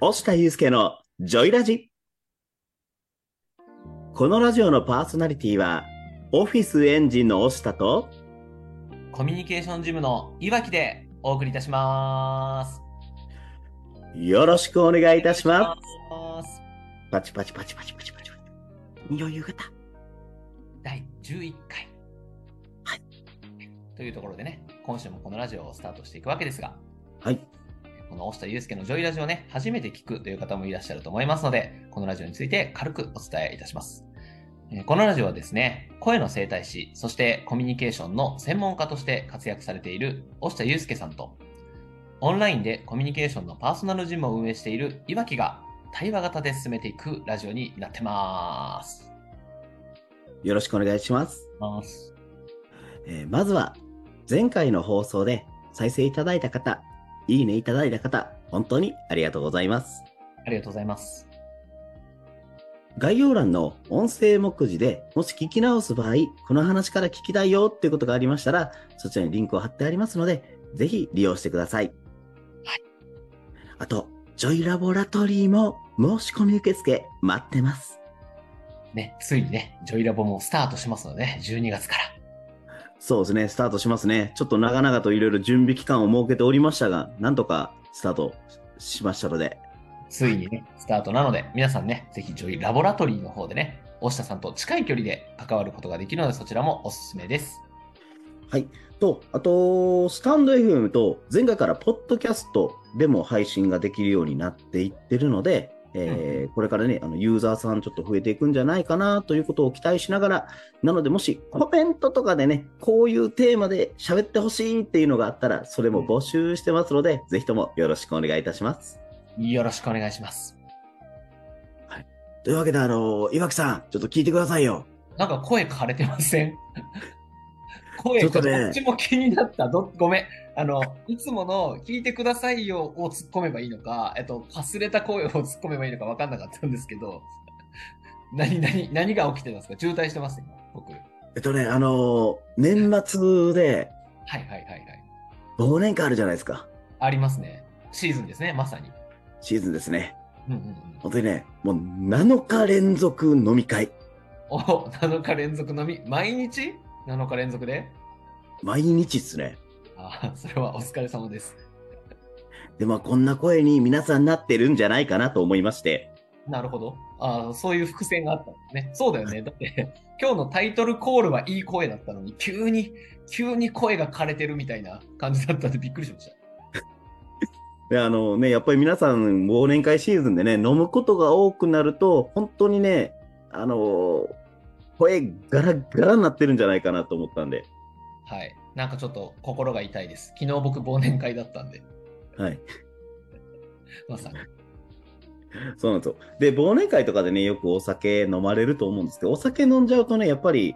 押田祐介のジョイラジ。このラジオのパーソナリティは、オフィスエンジンの押田と、コミュニケーションジムのいわきでお送りいたします。よろしくお願いいたします。パチパチパチパチパチパチパチ。余裕型。第11回。はい。というところでね、今週もこのラジオをスタートしていくわけですが、はい。この押田祐介のジョイラジオをね、初めて聞くという方もいらっしゃると思いますので、このラジオについて軽くお伝えいたします。えーこのラジオはですね、声の生態師、そしてコミュニケーションの専門家として活躍されている押田祐介さんと、オンラインでコミュニケーションのパーソナルジムを運営しているいわきが対話型で進めていくラジオになってます。よろしくお願いします。ますえーまずは、前回の放送で再生いただいた方、いいねいただいた方、本当にありがとうございます。ありがとうございます。概要欄の音声目次でもし聞き直す場合、この話から聞きたいよっていうことがありましたら、そちらにリンクを貼ってありますので、ぜひ利用してください。はい。あと、ジョイラボラトリーも申し込み受付待ってます。ね、ついにね、ジョイラボもスタートしますのでね、12月から。そうですね、スタートしますね。ちょっと長々といろいろ準備期間を設けておりましたが、なんとかスタートしましたので、ついにね、スタートなので、皆さんね、ぜひジョイラボラトリーの方でね、押下さんと近い距離で関わることができるので、そちらもおすすめです。はい。と、あと、スタンド FM と前回からポッドキャストでも配信ができるようになっていってるので、えーこれからね、あの、ユーザーさんちょっと増えていくんじゃないかなということを期待しながら、なのでもしコメントとかでね、こういうテーマで喋ってほしいっていうのがあったら、それも募集してますので、ぜひともよろしくお願いいたします。よろしくお願いします。というわけで、あの、岩木さん、ちょっと聞いてくださいよ。なんか声枯れてません？声がちょっとねどっちも気になった。どごめん。あの、いつもの聞いてくださいよを突っ込めばいいのか、えっと、かすれた声を突っ込めばいいのか分かんなかったんですけど、何、何、何が起きてたんですか？渋滞してます今、僕。はいえっとね、あの、年末ではいはいはい。忘年会あるじゃないですか。ありますね。シーズンですね、まさに。シーズンですね。うんうんうん。本当にね、もう7日連続飲み会。お、7日連続飲み、毎日？?7 日連続で？毎日っすね。ああ、それはお疲れ様です。で、まあこんな声に皆さんなってるんじゃないかなと思いまして。なるほど。ああ、そういう伏線があったんですね。そうだよね。だって、今日のタイトルコールはいい声だったのに、急に、急に声が枯れてるみたいな感じだったんでびっくりしました。で、あのね、やっぱり皆さん忘年会シーズンでね、飲むことが多くなると、本当にね、あの声ガラガラになってるんじゃないかなと思ったんで。はい。なんかちょっと心が痛いです。昨日僕忘年会だったんで、はい。まさに。そうなんですよ。で、忘年会とかでね、よくお酒飲まれると思うんですけど、お酒飲んじゃうとね、やっぱり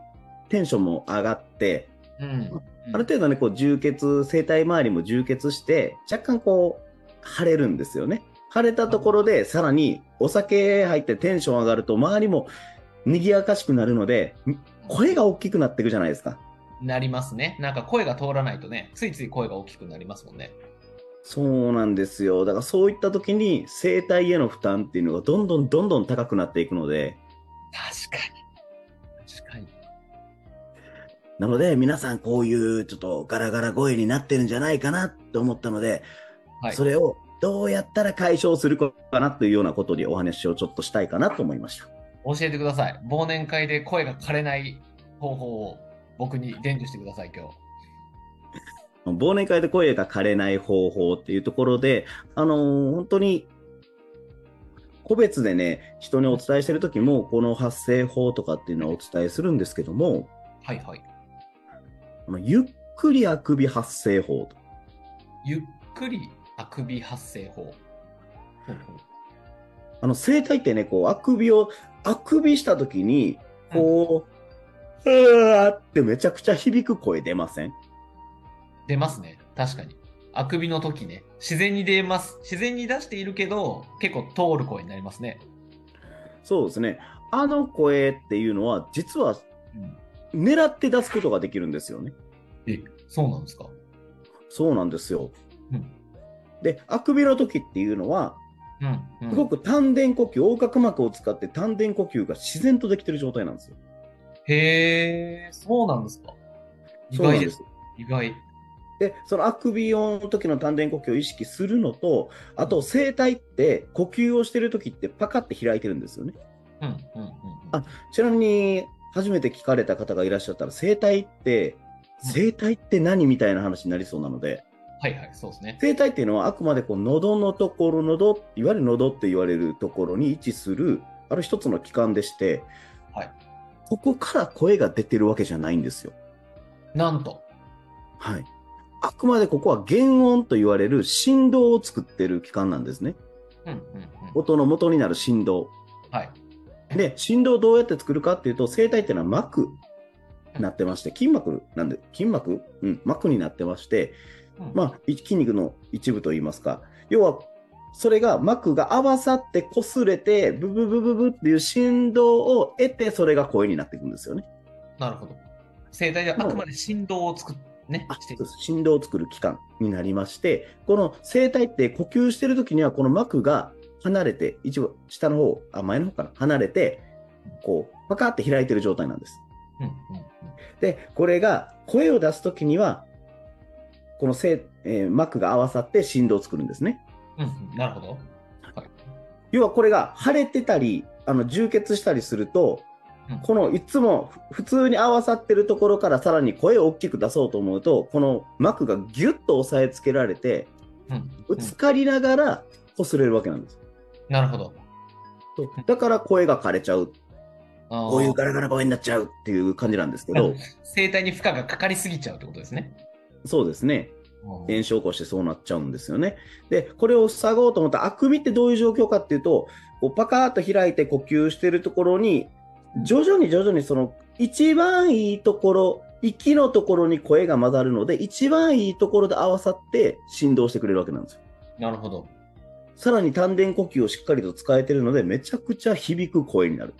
テンションも上がって、うん。ある程度ね、こう充血、声帯周りも充血して、若干こう、腫れるんですよね。腫れたところで、さらにお酒入ってテンション上がると、周りも賑やかしくなるので、声が大きくなっていくじゃないですか。なりますね。なんか声が通らないとね、ついつい声が大きくなりますもんね。そうなんですよ。だからそういった時に、声帯への負担っていうのがどんどんどんどん高くなっていくので、確かに。確かに。なので、皆さんこういうちょっとガラガラ声になってるんじゃないかなと思ったので、はい。それをどうやったら解消するかなというようなことでお話をちょっとしたいかなと思いました。教えてください。忘年会で声が枯れない方法を僕に伝授してください、今日。忘年会で声が枯れない方法っていうところで、あのー本当に、個別でね、人にお伝えしてる時も、この発声法とかっていうのをお伝えするんですけども、はいはい。ゆっくりあくび発声法と。ゆっくりあくび発声法。あの、声帯ってね、こう、あくびを、あくびした時に、こう、うわーってめちゃくちゃ響く声出ません？出ますね。確かに。あくびの時ね。自然に出ます。自然に出しているけど、結構通る声になりますね。そうですね。あの声っていうのは、実はうん、狙って出すことができるんですよね。え、そうなんですか？そうなんですよ。うんで、あくびの時っていうのは、うんうんすごく丹田呼吸、横隔膜を使って丹田呼吸が自然とできてる状態なんですよ。へえ、そうなんですか。意外です。です。意外。で、そのあくび音の時の丹田呼吸を意識するのと、あと声帯って呼吸をしてる時ってパカって開いてるんですよね。うんうんうんうん。あちなみに、初めて聞かれた方がいらっしゃったら、声帯って、声帯って何みたいな話になりそうなので、はいはい、そうですね。声帯っていうのはあくまでこう喉のところ、喉、いわゆる喉って言われるところに位置する、ある一つの器官でして、はい。ここから声が出てるわけじゃないんですよ。なんと。はい。あくまでここは原音と言われる振動を作ってる器官なんですね。うんうんうん。音の元になる振動。はい。で、振動をどうやって作るかっていうと、声帯っていうのは膜になってまして、筋膜なんで、筋膜？うん、膜になってまして、うんまあ、い筋肉の一部といいますか、要は、それが膜が合わさって擦れて、ブブブブブっていう振動を得て、それが声になっていくんですよね。なるほど。声帯であくまで振動を作っね振動を作る器官になりまして、この声帯って呼吸してる時には、この膜が離れて、一部下の方、あ、前の方かな、離れて、こう、パカって開いてる状態なんです。うんうんうん。で、これが声を出す時には、この声、えー膜が合わさって振動を作るんですね。うんうん、なるほど。要はこれが腫れてたり、あの充血したりすると、うんこのいつもふ普通に合わさってるところからさらに声を大きく出そうと思うと、この膜がギュッと押さえつけられて、うんぶつかりながら擦れるわけなんです。なるほど。だから声が枯れちゃう。こういうガラガラ声になっちゃうっていう感じなんですけど、声帯に負荷がかかりすぎちゃうってことですね。そうですね。うん炎症を起こしてそうなっちゃうんですよね。で、これを塞ごうと思ったら、あくびってどういう状況かっていうと、こうパカーッと開いて呼吸してるところに、徐々に徐々にその一番いいところ、息のところに声が混ざるので、一番いいところで合わさって振動してくれるわけなんですよ。なるほど。さらに丹田呼吸をしっかりと使えてるので、めちゃくちゃ響く声になる。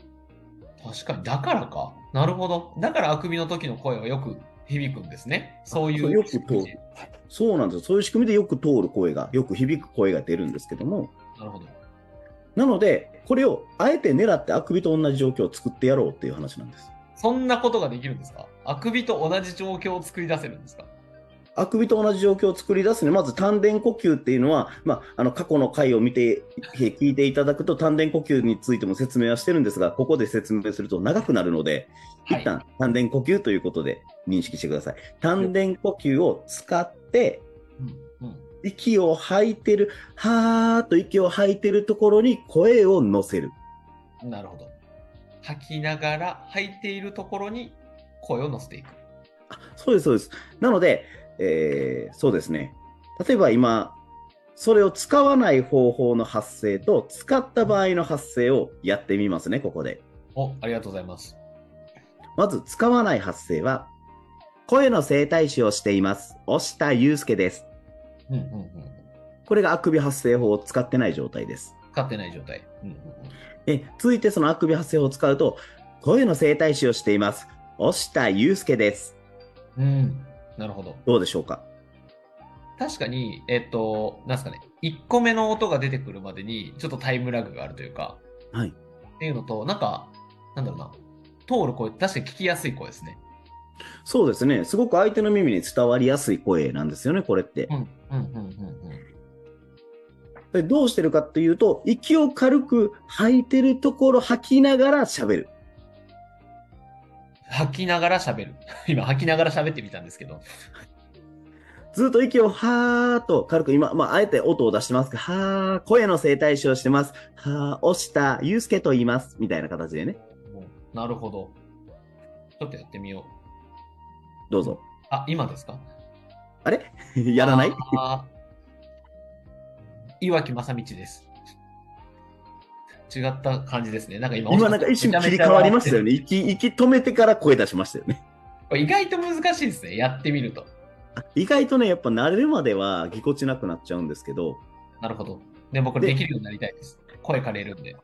確かに。だからか。なるほど。だからあくびの時の声はよく響くんですね。そういう。よく通るそうなんですよ。そういう仕組みでよく通る声が、よく響く声が出るんですけども、なるほど。なので、これをあえて狙ってあくびと同じ状況を作ってやろうっていう話なんです。そんなことができるんですか？あくびと同じ状況を作り出せるんですか？あくびと同じ状況を作り出すには、まず丹田呼吸っていうのは、まあ、あの過去の回を見て、え聞いていただくと丹田呼吸についても説明はしてるんですが、ここで説明すると長くなるので、はい一旦丹田呼吸ということで認識してください。丹田呼吸を使って。息を吐いてる、はーっと息を吐いてるところに声を乗せる。なるほど。吐きながら吐いているところに声を乗せていく。あそうです、そうです。なので、えーそうですね。例えば今、それを使わない方法の発声と、使った場合の発声をやってみますね、ここで。お、ありがとうございます。まず、使わない発声は、声の整体師をしています。押田祐介です。うんうんうん。これがあくび発声法を使ってない状態です。使ってない状態。うんうんうん。え続いてそのあくび発声法を使うと、声の整体師をしています。押田祐介です。うん。なるほど。どうでしょうか？確かに、えっと、なんですかね、1個目の音が出てくるまでに、ちょっとタイムラグがあるというか、はい。っていうのと、なんか、なんだろうな、通る声、確かに聞きやすい声ですね。そうですね。すごく相手の耳に伝わりやすい声なんですよね、これって。うん、うん、うん、うん、うん。でどうしてるかっていうと、息を軽く吐いてるところ吐きながら喋る。吐きながら喋る。今、吐きながら喋ってみたんですけど。ずっと息をはーっと軽く今、まあ、あえて音を出してますけど、はー、声の整体師をしてます。はー、押した、ゆうすけと言います。みたいな形でね。なるほど。ちょっとやってみよう。どうぞ。あ、今ですか？あれ？やらない？岩木正道です。違った感じですね。なんか今、今なんか一瞬切り替わりましたよね。息、息止めてから声出しましたよね。これ意外と難しいですね。やってみると。あ意外とね、やっぱ慣れるまではぎこちなくなっちゃうんですけど、なるほど。でもこれでできるようになりたいです。声枯れるんで。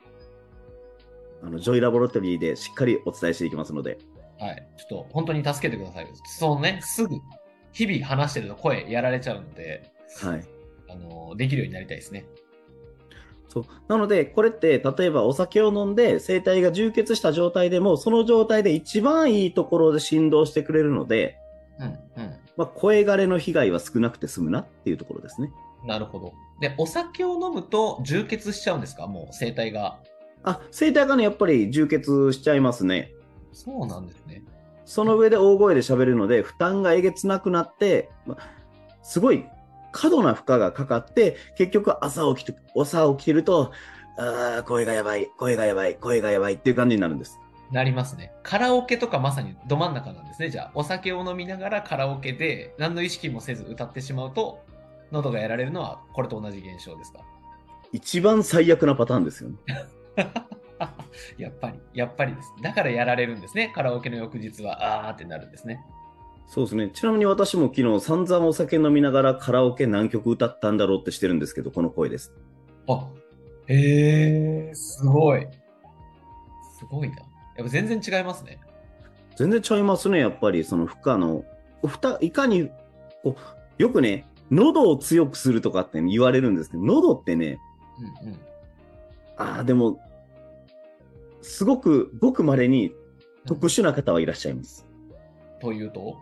あの、ジョイラボラトリーでしっかりお伝えしていきますので、はい。ちょっと本当に助けてください。そのね、すぐ、日々話してると声やられちゃうので、はい。あの、できるようになりたいですね。そう。なので、これって、例えばお酒を飲んで、声帯が充血した状態でも、その状態で一番いいところで振動してくれるので、うん、うん。まあ、声枯れの被害は少なくて済むなっていうところですね。なるほど。で、お酒を飲むと充血しちゃうんですか？もう声帯が。あ、声帯がね、やっぱり充血しちゃいますね。そうなんですね。その上で大声で喋るので、負担がえげつなくなって、まあすごい過度な負荷がかかって、結局朝起きて、朝起きると、あー声がやばい、声がやばい、声がやばいっていう感じになるんです。なりますね。カラオケとかまさにど真ん中なんですね。じゃあ、お酒を飲みながらカラオケで何の意識もせず歌ってしまうと、喉がやられるのはこれと同じ現象ですか？一番最悪なパターンですよね。やっぱり、やっぱりです。だからやられるんですね。カラオケの翌日は、あーってなるんですね。そうですね。ちなみに私も昨日散々お酒飲みながらカラオケ何曲歌ったんだろうってしてるんですけど、この声です。あ、へえ、すごい。すごいな。やっぱ全然違いますね。全然ちゃいますね、やっぱりその負荷の、負担いかに、こう、よくね、喉を強くするとかって言われるんですけど、喉ってね、うんうん。ああ、でも、すごく、ごく稀に特殊な方はいらっしゃいます。というと？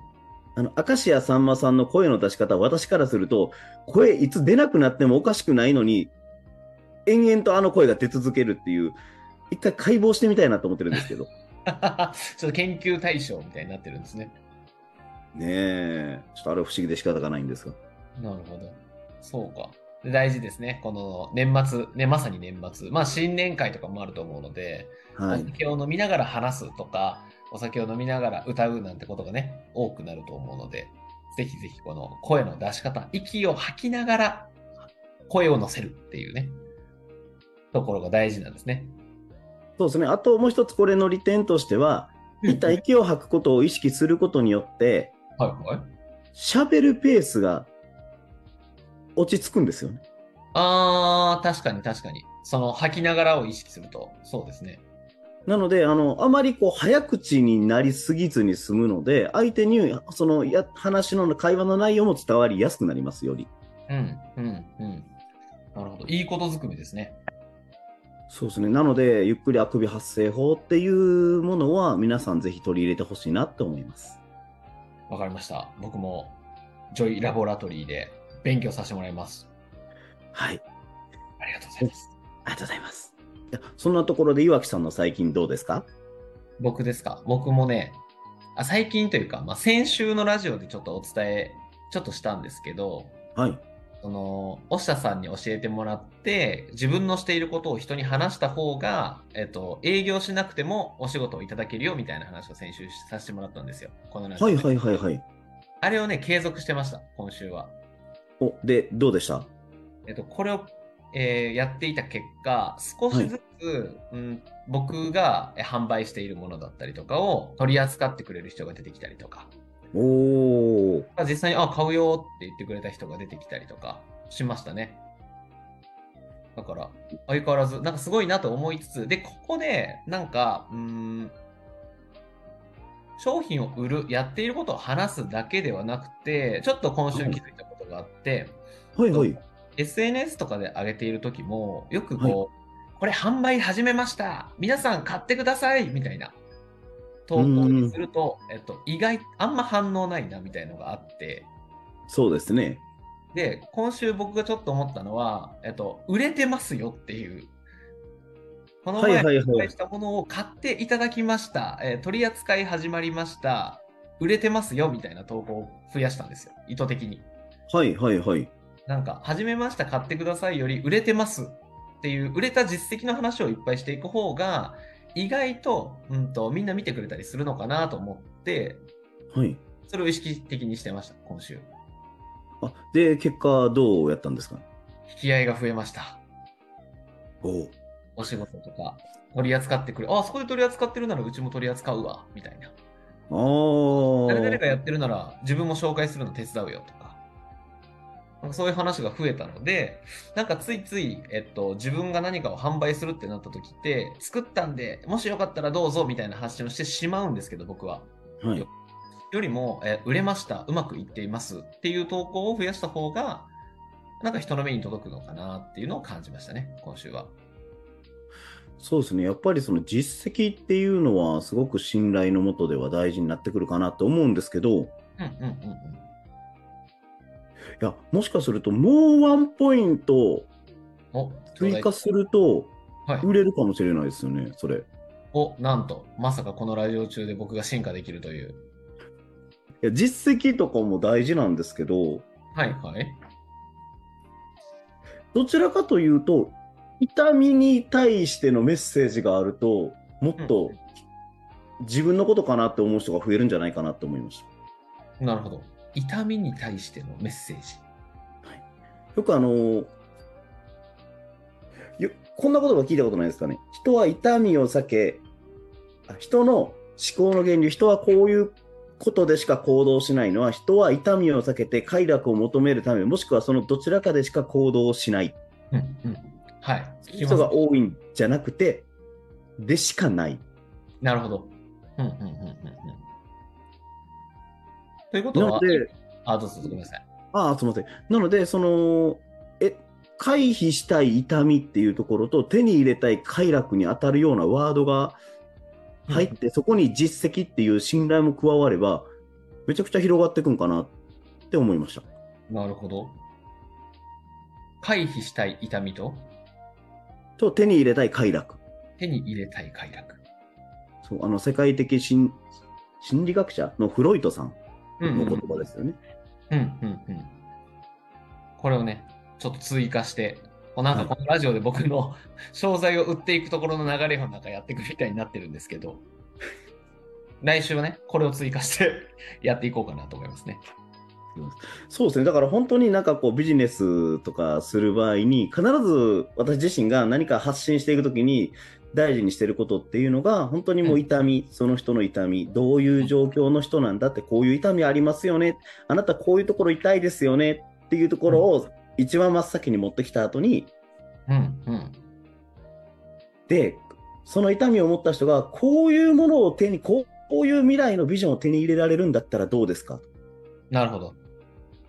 あの、明石家さんまさんの声の出し方、私からすると、声いつ出なくなってもおかしくないのに、延々とあの声が出続けるっていう、一回解剖してみたいなと思ってるんですけど。ちょっと研究対象みたいになってるんですね。ねえ、ちょっとあれは不思議で仕方がないんですが。なるほど。そうか。で大事ですね。この年末、ね、まさに年末。まあ新年会とかもあると思うので、はい。お酒を飲みながら話すとか、お酒を飲みながら歌うなんてことがね、多くなると思うので、ぜひぜひこの声の出し方、息を吐きながら声を乗せるっていうね、ところが大事なんですね。そうですね。あともう一つこれの利点としては、一旦息を吐くことを意識することによって、はいはい。喋るペースが落ち着くんですよね。あー、確かに確かに。その吐きながらを意識すると、そうですね。なので、あの、あまりこう、早口になりすぎずに済むので、相手に、その、や、話の会話の内容も伝わりやすくなりますより。うん、うん、うん。なるほど。いいことずくめですね。そうですね。なので、ゆっくりあくび発声法っていうものは、皆さんぜひ取り入れてほしいなと思います。わかりました。僕も、ジョイラボラトリーで勉強させてもらいます。はい。ありがとうございます。ありがとうございます。そんなところで岩木さんの最近どうですか？僕ですか？僕もね、あ最近というか、まあ、先週のラジオでちょっとお伝え、ちょっとしたんですけど、はい。その、押下さんに教えてもらって、自分のしていることを人に話した方が、えっと、営業しなくてもお仕事をいただけるよみたいな話を先週させてもらったんですよ。このラジオではいはいはいはい。あれをね、継続してました、今週は。お、で、どうでした？えっと、これを、えーやっていた結果、少しずつ、うん、僕がえ販売しているものだったりとかを取り扱ってくれる人が出てきたりとか、おー。実際に、あ、買うよって言ってくれた人が出てきたりとかしましたね。だから、相変わらず、なんかすごいなと思いつつ、で、ここで、なんか、うーん、商品を売る、やっていることを話すだけではなくて、ちょっと今週気づいたことがあって、はいはい。SNS とかで上げている時も、よくこう、これ販売始めました皆さん買ってくださいみたいな投稿にすると、えっと、意外、あんま反応ないなみたいのがあって、そうですね。で、今週僕がちょっと思ったのは、えっと、売れてますよっていう。この前はいはいはい紹介したものを買っていただきました、えー取り扱い始まりました。売れてますよみたいな投稿を増やしたんですよ。意図的に。はいはいはい。なんか、始めました、買ってくださいより、売れてますっていう、売れた実績の話をいっぱいしていく方が、意外と、うんと、みんな見てくれたりするのかなと思って、はい。それを意識的にしてました、今週。あ、で、結果どうやったんですか？引き合いが増えました。おーお仕事とか、取り扱ってくれ。あ、そこで取り扱ってるならうちも取り扱うわ、みたいな。誰々がやってるなら自分も紹介するの手伝うよとか。そういう話が増えたので、なんかついつい、えっと、自分が何かを販売するってなった時って、作ったんで、もしよかったらどうぞみたいな発信をしてしまうんですけど、僕は。はい。よりも、え売れました、うまくいっていますっていう投稿を増やした方が、なんか人の目に届くのかなっていうのを感じましたね、今週は。そうですね。やっぱりその実績っていうのはすごく信頼のもとでは大事になってくるかなと思うんですけど、いうんうんうんうん。や、もしかするともうワンポイントお、追加するとはい。売れるかもしれないですよね、それ。いお、なんと、まさかこのラジオ中で僕が進化できるという。や、実績とかも大事なんですけど、はいはい。どちらかというと、痛みに対してのメッセージがあると、もっと自分のことかなって思う人が増えるんじゃないかなと思いました。なるほど。痛みに対してのメッセージ。よくあのよこんな言葉聞いたことないですかね。人は痛みを避け、あ人の思考の源流、人はこういうことでしか行動しないのは、人は痛みを避けて快楽を求めるため、もしくはそのどちらかでしか行動しないうんうん。はい。人が多いんじゃなくて、でしかない。なるほど。うんうんうんうんうん。ということはなの、で、あ、どうぞごめんなさい。ああ、すみません。なので、その、え、回避したい痛みっていうところと、手に入れたい快楽に当たるようなワードが入って、そこに実績っていう信頼も加われば、めちゃくちゃ広がっていくんかなって思いました。なるほど。回避したい痛みと？と、手に入れたい快楽。手に入れたい快楽。そう、あの、世界的心心理学者のフロイトさんうんうんの言葉ですよね。うんうんうん。これをね、ちょっと追加して、なんかこのラジオで僕の 商材を売っていくところの流れをなんかやっていくみたいになってるんですけど、来週はね、これを追加してやっていこうかなと思いますね。そうですね。だから本当になんかこうビジネスとかする場合に、必ず私自身が何か発信していくときに大事にしてることっていうのが、本当にもう痛み、その人の痛み、どういう状況の人なんだって、こういう痛みありますよね。あなたこういうところ痛いですよねっていうところを一番真っ先に持ってきた後に、うんうん。で、その痛みを持った人が、こういうものを手に、こういう未来のビジョンを手に入れられるんだったらどうですか？なるほど。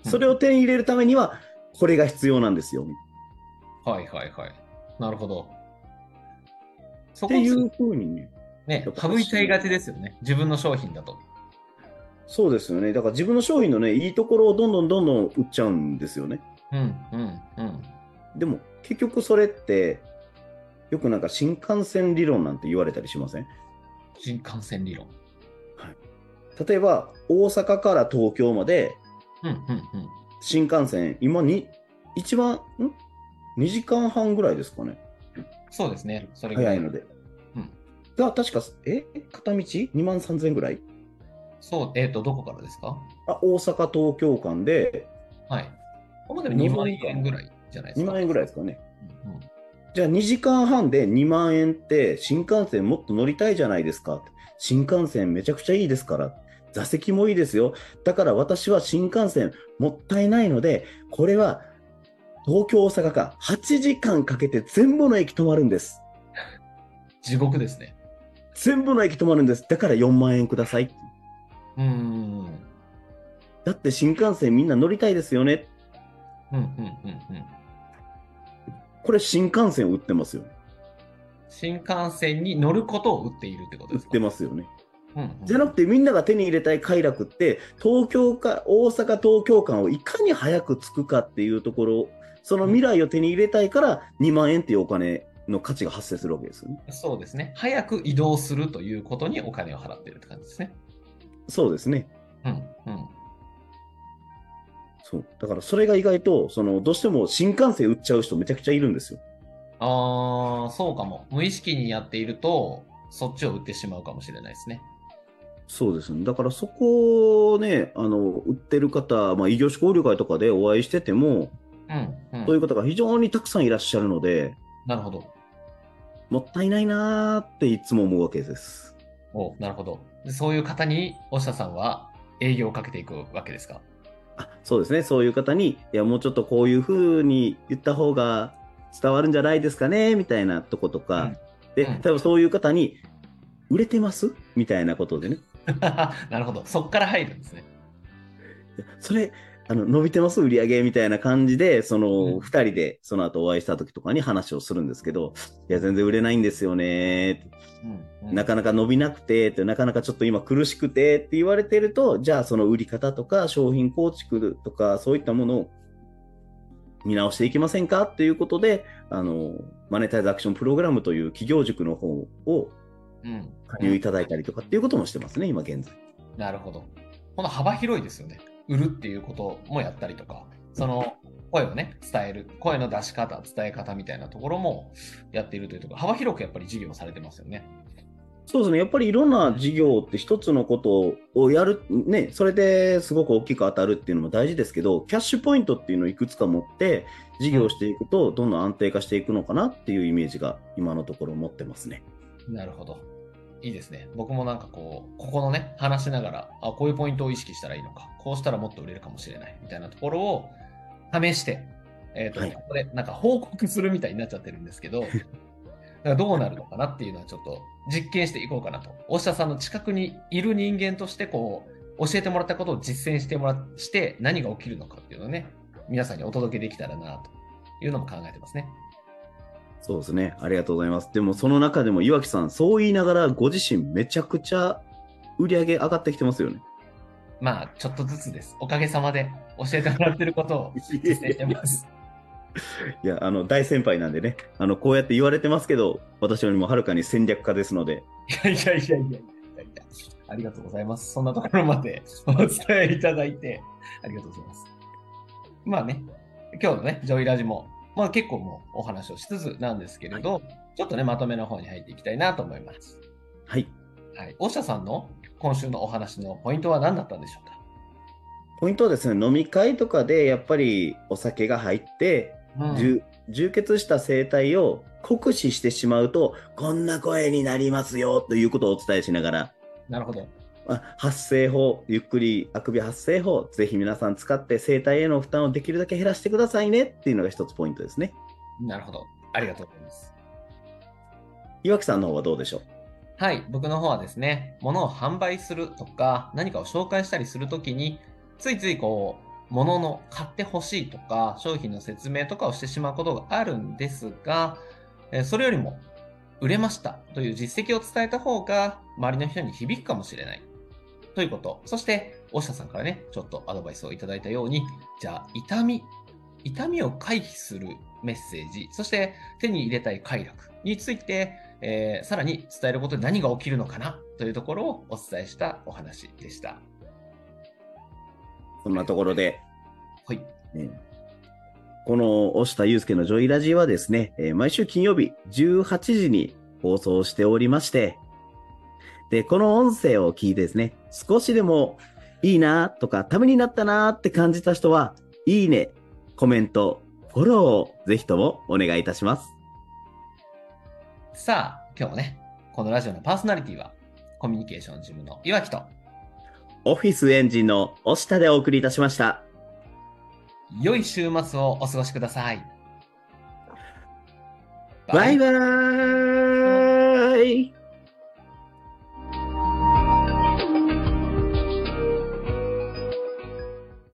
それを手に入れるためには、これが必要なんですよ。はいはいはい。なるほど。そこっていうふうにね。ね省いちゃいがちですよね。自分の商品だと。そうですよね。だから自分の商品のね、いいところをどんどんどんどん売っちゃうんですよね。うんうんうん。でも、結局それって、よくなんか新幹線理論なんて言われたりしません？新幹線理論。例えば、大阪から東京までうんうんうん。新幹線、今に、一番、ん ?2 時間半ぐらいですかね。そうですね。それぐらい。早いので。うんが、確か、え？片道 ?2 万3000ぐらい？そう、えっ、と、どこからですか？あ、大阪東京間ではい。ここまで2万円ぐらいじゃないです2か。万円ぐらいですかね。うんうんじゃあ2時間半で2万円って新幹線もっと乗りたいじゃないですか。新幹線めちゃくちゃいいですから。座席もいいですよ。だから私は新幹線もったいないので、これは東京大阪か8時間かけて全部の駅止まるんです。地獄ですね。全部の駅止まるんです。だから4万円ください。うーん。うんだって新幹線みんな乗りたいですよね。うんうんうん。これ新幹線を売ってますよね。新幹線に乗ることを売っているってことですか？売ってますよね。うんうんじゃなくてみんなが手に入れたい快楽って東京か大阪東京間をいかに早く着くかっていうところその未来を手に入れたいから2万円っていうお金の価値が発生するわけですよね。そうですね。早く移動するということにお金を払っているって感じですね。そうですね。うんうん。そう。だからそれが意外とそのどうしても新幹線売っちゃう人めちゃくちゃいるんですよ。ああ、そうかも。無意識にやっていると、そっちを売ってしまうかもしれないですね。そうですね。だからそこをね、あの、売ってる方、まあ異業種交流会とかでお会いしてても、うんうん。そういう方が非常にたくさんいらっしゃるので、なるほど。もったいないなーっていつも思うわけです。おなるほど。でそういう方に、大下さんは営業をかけていくわけですか？あそうですね、そういう方に、いや、もうちょっとこういうふうに言った方が伝わるんじゃないですかね、みたいなとことか、で、うん多分そういう方に、売れてます？みたいなことでね、なるほど。そっから入るんですね。それ、あの、伸びてます？売り上げみたいな感じで、そうんの、二人でその後お会いした時とかに話をするんですけど、いや、全然売れないんですよね。うんうんなかなか伸びなくて、ってなかなかちょっと今苦しくてって言われてると、じゃあその売り方とか商品構築とかそういったものを見直していきませんか？っていうことで、あの、マネタイズアクションプログラムという企業塾の方をうん加入いただいたりとかっていうこともしてますね、今現在。なるほど。この幅広いですよね。売るっていうこともやったりとか、その声をね、伝える、声の出し方、伝え方みたいなところもやっているというところ、幅広くやっぱり事業されてますよね。そうですね。やっぱりいろんな事業って一つのことをやる、ね、それですごく大きく当たるっていうのも大事ですけど、キャッシュポイントっていうのをいくつか持って、事業をしていくと、どんどん安定化していくのかなっていうイメージが今のところ持ってますね。なるほど。いいですね。僕もなんかこう、ここのね、話しながら、あ、こういうポイントを意識したらいいのか、こうしたらもっと売れるかもしれない、みたいなところを試して、えっ、と、はいここでなんか報告するみたいになっちゃってるんですけど、だからどうなるのかなっていうのはちょっと実験していこうかなと。大下さんの近くにいる人間として、こう、教えてもらったことを実践してもらっして、何が起きるのかっていうのをね、皆さんにお届けできたらな、というのも考えてますね。そうですね。ありがとうございます。でもその中でも岩木さん、そう言いながらご自身めちゃくちゃ売り上げ上がってきてますよね。まあ、ちょっとずつです。おかげさまで教えてもらってることを実践してます。いや、あの、大先輩なんでね、あの、こうやって言われてますけど、私よりもはるかに戦略家ですので、いやいやいやいやいやいやありがとうございます。そんなところまでお伝えいただいて、ありがとうございます。まあね、今日のね、ジョイラジも、まあ結構もうお話をしつつなんですけれど、ちょっとね、まとめの方に入っていきたいなと思います。はい。はい。大下さんの今週のお話のポイントは何だったんでしょうか？ポイントはですね、飲み会とかでやっぱりお酒が入って、充充血した声帯を酷使してしまうと、こんな声になりますよということをお伝えしながら、なるほど。あ発声法、ゆっくりあくび発声法、ぜひ皆さん使って声帯への負担をできるだけ減らしてくださいねっていうのが一つポイントですね。なるほど。ありがとうございます。岩木さんの方はどうでしょう？はい、僕の方はですね、物を販売するとか、何かを紹介したりするときに、ついついこう、物の買ってほしいとか、商品の説明とかをしてしまうことがあるんですが、えーそれよりも、売れましたという実績を伝えた方が、周りの人に響くかもしれない。ということ。そして、大下さんからね、ちょっとアドバイスをいただいたように、じゃあ、痛み、痛みを回避するメッセージ、そして手に入れたい快楽について、えーさらに伝えることで何が起きるのかなというところをお伝えしたお話でした。そんなところで、はい。ねこの押下祐介のジョイラジはですね、えー毎週金曜日18時に放送しておりまして、で、この音声を聞いてですね、少しでもいいなとか、ためになったなって感じた人は、いいね、コメント、フォローをぜひともお願いいたします。さあ、今日もね、このラジオのパーソナリティは、コミュニケーションジムの岩木と、オフィスエンジンの押下でお送りいたしました。良い週末をお過ごしください。バイバーイ